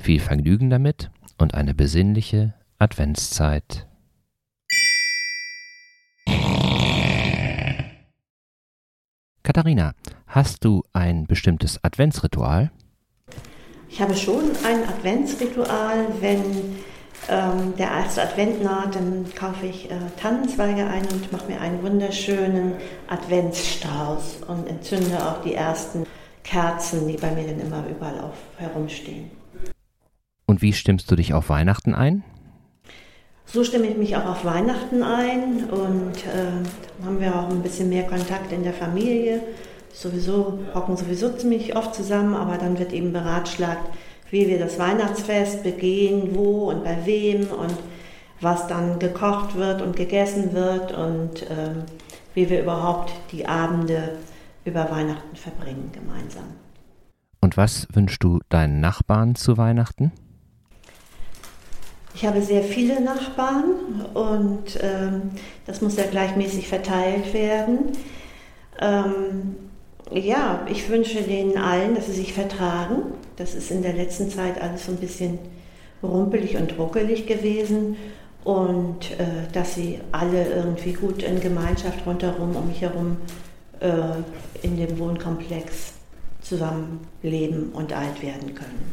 Viel Vergnügen damit und eine besinnliche Adventszeit. Katharina, hast du ein bestimmtes Adventsritual? Ich habe schon ein Adventsritual, wenn ähm, der erste Advent naht, dann kaufe ich äh, Tannenzweige ein und mache mir einen wunderschönen Adventsstrauß und entzünde auch die ersten Kerzen, die bei mir dann immer überall auf, herumstehen. Und wie stimmst du dich auf Weihnachten ein? So stimme ich mich auch auf Weihnachten ein und äh, haben wir auch ein bisschen mehr Kontakt in der Familie. Sowieso hocken sowieso ziemlich oft zusammen, aber dann wird eben beratschlagt, wie wir das Weihnachtsfest begehen, wo und bei wem und was dann gekocht wird und gegessen wird und ähm, wie wir überhaupt die Abende über Weihnachten verbringen gemeinsam. Und was wünschst du deinen Nachbarn zu Weihnachten? Ich habe sehr viele Nachbarn und ähm, das muss ja gleichmäßig verteilt werden. Ähm, ja, ich wünsche denen allen, dass sie sich vertragen. Das ist in der letzten Zeit alles so ein bisschen rumpelig und ruckelig gewesen und äh, dass sie alle irgendwie gut in Gemeinschaft rundherum um mich herum äh, in dem Wohnkomplex zusammenleben und alt werden können.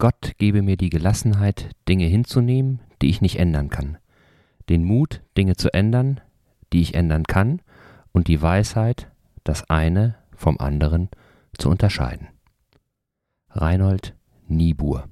Gott gebe mir die Gelassenheit, Dinge hinzunehmen, die ich nicht ändern kann, den Mut, Dinge zu ändern, die ich ändern kann, und die Weisheit, das eine vom anderen zu unterscheiden. Reinhold Niebuhr